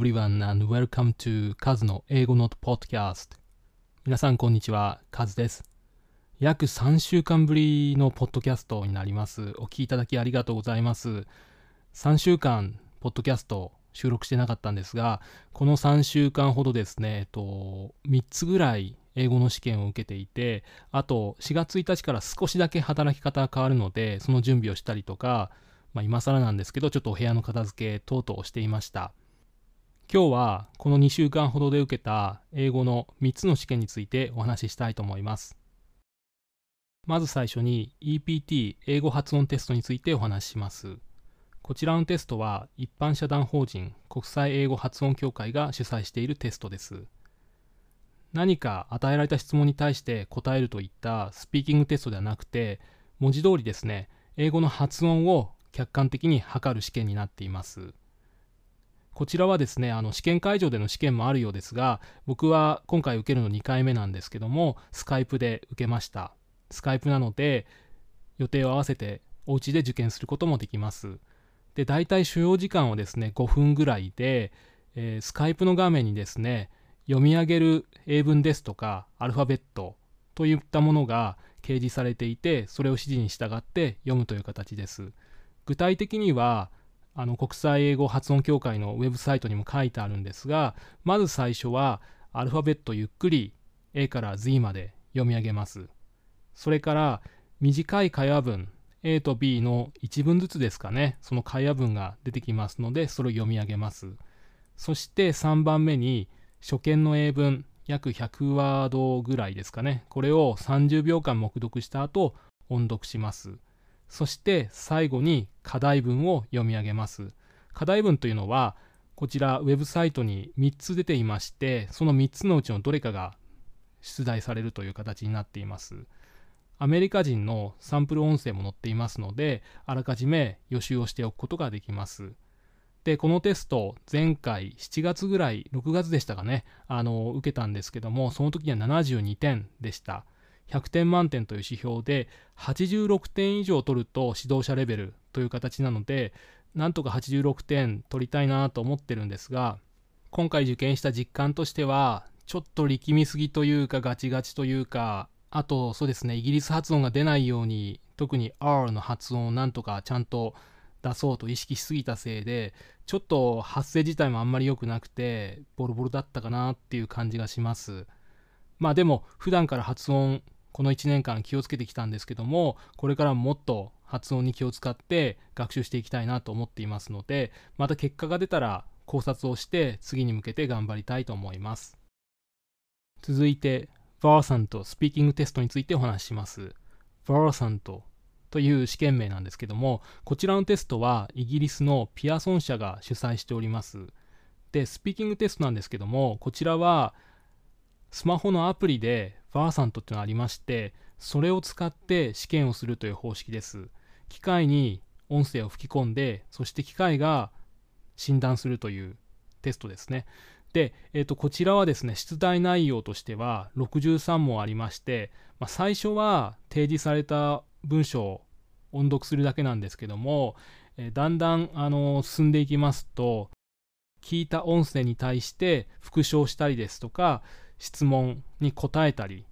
everyone and welcome to カズの英語ノートポッドキャスト。皆さんこんにちは、カズです。約3週間ぶりのポッドキャストになります。お聞きいただきありがとうございます。3週間、ポッドキャスト収録してなかったんですが、この3週間ほどですね、えっと、3つぐらい英語の試験を受けていて、あと4月1日から少しだけ働き方が変わるので、その準備をしたりとか、まあ、今更なんですけど、ちょっとお部屋の片付け等々をしていました。今日はこの2週間ほどで受けた英語の3つの試験についてお話ししたいと思います。まず最初に EPT 英語発音テストについてお話しします。こちらのテストは一般社団法人国際英語発音協会が主催しているテストです。何か与えられた質問に対して答えるといったスピーキングテストではなくて文字通りですね英語の発音を客観的に測る試験になっています。こちらはですね、あの試験会場での試験もあるようですが、僕は今回受けるの2回目なんですけども、スカイプで受けました。スカイプなので、予定を合わせてお家で受験することもできます。で、大体所要時間はですね、5分ぐらいで、えー、スカイプの画面にですね、読み上げる英文ですとか、アルファベットといったものが掲示されていて、それを指示に従って読むという形です。具体的には、あの国際英語発音協会のウェブサイトにも書いてあるんですがまず最初はアルファベットゆっくり A から Z まで読み上げます。それから短い会話文 A と B の1文ずつですかね。その会話文が出てきますのでそれを読み上げます。そして3番目に初見の英文約100ワードぐらいですかね。これを30秒間黙読した後音読します。そして最後に課題文を読み上げます。課題文というのは、こちらウェブサイトに3つ出ていまして、その3つのうちのどれかが出題されるという形になっています。アメリカ人のサンプル音声も載っていますので、あらかじめ予習をしておくことができます。で、このテスト、前回7月ぐらい、6月でしたかね、あの、受けたんですけども、その時には72点でした。100点満点という指標で86点以上取ると指導者レベルという形なのでなんとか86点取りたいなと思ってるんですが今回受験した実感としてはちょっと力みすぎというかガチガチというかあとそうですねイギリス発音が出ないように特に R の発音をなんとかちゃんと出そうと意識しすぎたせいでちょっと発声自体もあんまり良くなくてボロボロだったかなっていう感じがします。まあでも普段から発音この1年間気をつけてきたんですけどもこれからもっと発音に気を使って学習していきたいなと思っていますのでまた結果が出たら考察をして次に向けて頑張りたいと思います。続いて VAR とスピーキングテストについてお話しします。VAR とという試験名なんですけどもこちらのテストはイギリスのピアソン社が主催しております。でスピーキングテストなんですけどもこちらはスマホのアプリでバーサントっていうのがありまして、それを使って試験をするという方式です。機械に音声を吹き込んで、そして機械が診断するというテストですね。で、えー、とこちらはですね、出題内容としては63問ありまして、まあ、最初は提示された文章を音読するだけなんですけども、えー、だんだん、あのー、進んでいきますと、聞いた音声に対して復唱したりですとか、質問に答えたり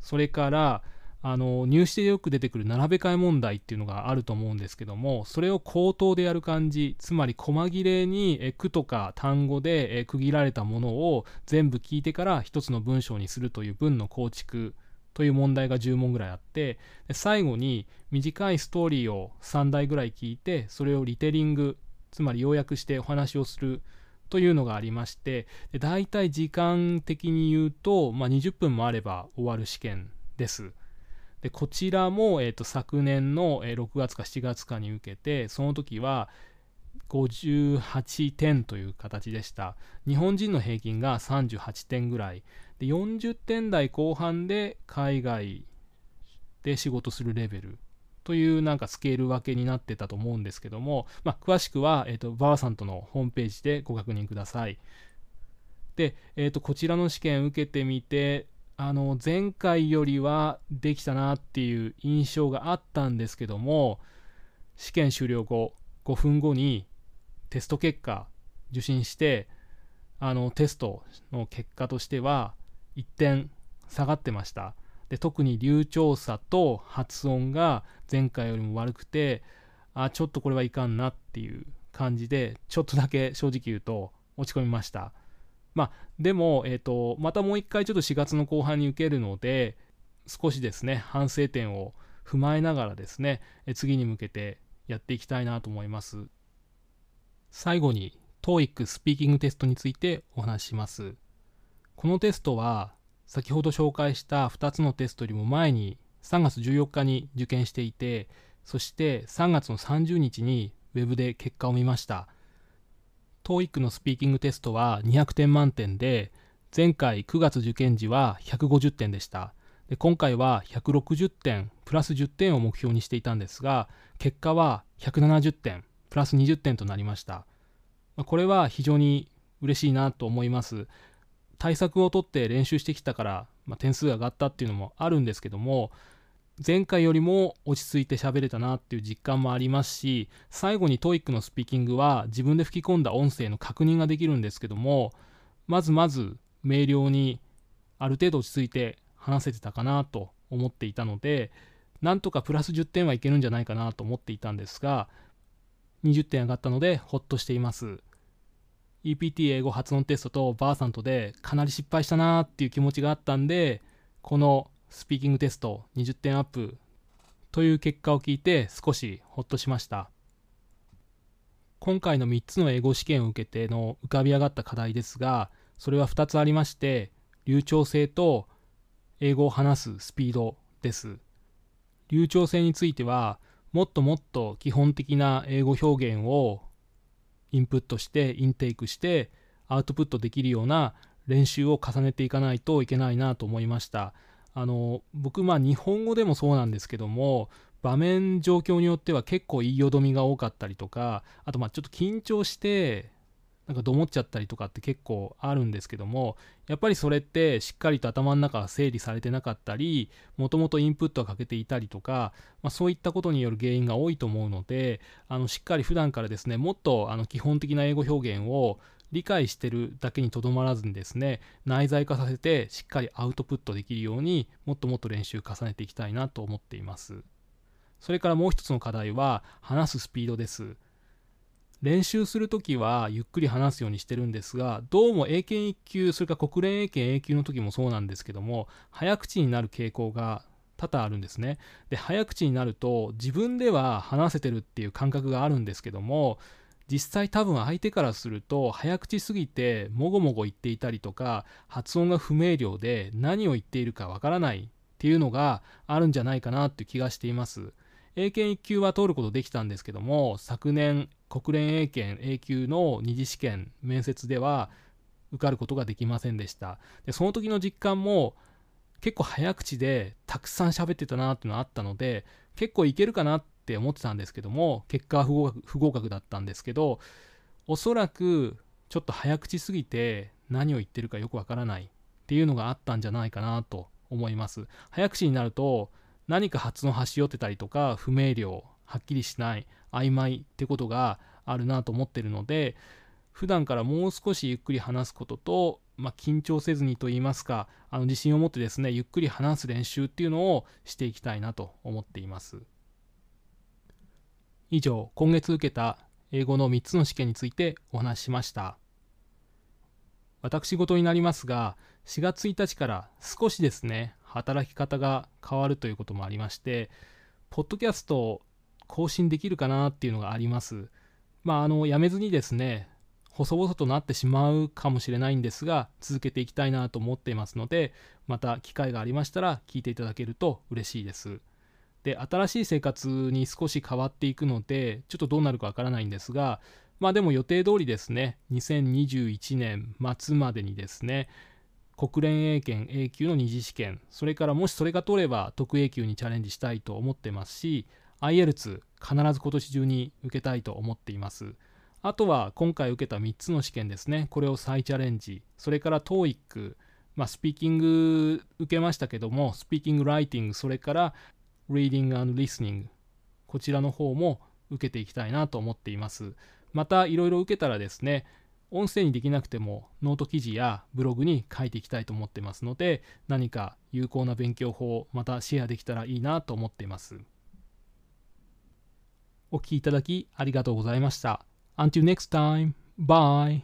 それからあの入試でよく出てくる並べ替え問題っていうのがあると思うんですけどもそれを口頭でやる感じつまり細切れに句とか単語で区切られたものを全部聞いてから一つの文章にするという文の構築という問題が10問ぐらいあって最後に短いストーリーを3台ぐらい聞いてそれをリテリングつまり要約してお話をするというのがありまして、だいたい時間的に言うと、まあ、20分もあれば終わる試験です。でこちらも、えーと、昨年の6月か7月かに受けて、その時は58点という形でした。日本人の平均が38点ぐらい。で40点台後半で海外で仕事するレベルというなんかスケール分けになってたと思うんですけども、まあ、詳しくは、えーと、バーサントのホームページでご確認ください。で、えーと、こちらの試験受けてみて、あの前回よりはできたなっていう印象があったんですけども、試験終了後、5分後にテスト結果受信して、あのテストの結果としては1点下がってましたで特に流暢さと発音が前回よりも悪くてあちょっとこれはいかんなっていう感じでちょっとだけ正直言うと落ち込みました。まあでも、えーと、またもう一回ちょっと4月の後半に受けるので少しですね反省点を踏まえながらですね次に向けてやっていきたいなと思います。最後に TOEIC スピーキングテストについてお話しします。このテストは先ほど紹介した2つのテストよりも前に3月14日に受験していてそして3月の30日に Web で結果を見ました。TOEIC のスピーキングテストは200点満点で前回9月受験時は150点でした。で今回は160点プラス10点を目標にしていたんですが結果は170点プラス20点となりました。これは非常に嬉しいなと思います。対策をとって練習してきたから、まあ、点数が上がったっていうのもあるんですけども前回よりも落ち着いて喋れたなっていう実感もありますし最後に TOEIC のスピーキングは自分で吹き込んだ音声の確認ができるんですけどもまずまず明瞭にある程度落ち着いて話せてたかなと思っていたのでなんとかプラス10点はいけるんじゃないかなと思っていたんですが20点上がったのでほっとしています。EPT 英語発音テストとバーサントでかなり失敗したなーっていう気持ちがあったんでこのスピーキングテスト20点アップという結果を聞いて少しほっとしました。今回の3つの英語試験を受けての浮かび上がった課題ですがそれは2つありまして流暢性と英語を話すスピードです。流暢性についてはもっともっと基本的な英語表現をインプットしてインテイクしてアウトプットできるような練習を重ねていかないといけないなと思いました。あの僕まあ日本語でもそうなんですけども場面状況によっては結構言いよどみが多かったりとかあとまあちょっと緊張してなんかどもっちゃったりとかって結構あるんですけどもやっぱりそれってしっかりと頭の中が整理されてなかったりもともとインプットが欠けていたりとか、まあ、そういったことによる原因が多いと思うのであのしっかり普段からですねもっとあの基本的な英語表現を理解してるだけにとどまらずにですね内在化させてしっかりアウトプットできるようにもっともっと練習重ねていきたいなと思っています。それからもう一つの課題は話すスピードです。練習するときはゆっくり話すようにしてるんですがどうも英検1級それから国連英検 A 級の時もそうなんですけども早口になる傾向が多々あるんですね。で早口になると自分では話せてるっていう感覚があるんですけども実際多分相手からすると早口すぎてもごもご言っていたりとか発音が不明瞭で何を言っているかわからないっていうのがあるんじゃないかなっていう気がしています。英検1級は通ることできたんですけども昨年国連英検 A 級の二次試験面接では受かることができませんでした。でその時の実感も結構早口でたくさん喋ってたなっていうのがあったので結構いけるかなって思ってたんですけども結果は不合格不合格だったんですけどおそらくちょっと早口すぎて何を言ってるかよくわからないっていうのがあったんじゃないかなと思います。早口になると何か発音端し寄ってたりとか不明瞭はっきりしない曖昧ってことがあるなと思ってるので普段からもう少しゆっくり話すことと、まあ、緊張せずにと言いますかあの自信を持ってですねゆっくり話す練習っていうのをしていきたいなと思っています。以上今月受けた英語の3つの試験についてお話ししました。私事になりますが4月1日から少しですね働き方が変わるということもありましてポッドキャストを更新できるかなっていうのがあります。まああのやめずにですね細々となってしまうかもしれないんですが続けていきたいなと思っていますのでまた機会がありましたら聞いていただけると嬉しいです。で新しい生活に少し変わっていくのでちょっとどうなるかわからないんですがまあでも予定通りですね2021年末までにですね国連英検 A 級の二次試験それからもしそれが取れば特 A 級にチャレンジしたいと思ってますし IL2 必ず今年中に受けたいと思っています。あとは今回受けた3つの試験ですね。これを再チャレンジ。それから TOEIC、まあ、スピーキング受けましたけども、スピーキングライティング、それから Reading and Listening。こちらの方も受けていきたいなと思っています。またいろいろ受けたらですね、音声にできなくてもノート記事やブログに書いていきたいと思ってますので、何か有効な勉強法、またシェアできたらいいなと思っています。お聴きいただきありがとうございました。Until next time, bye!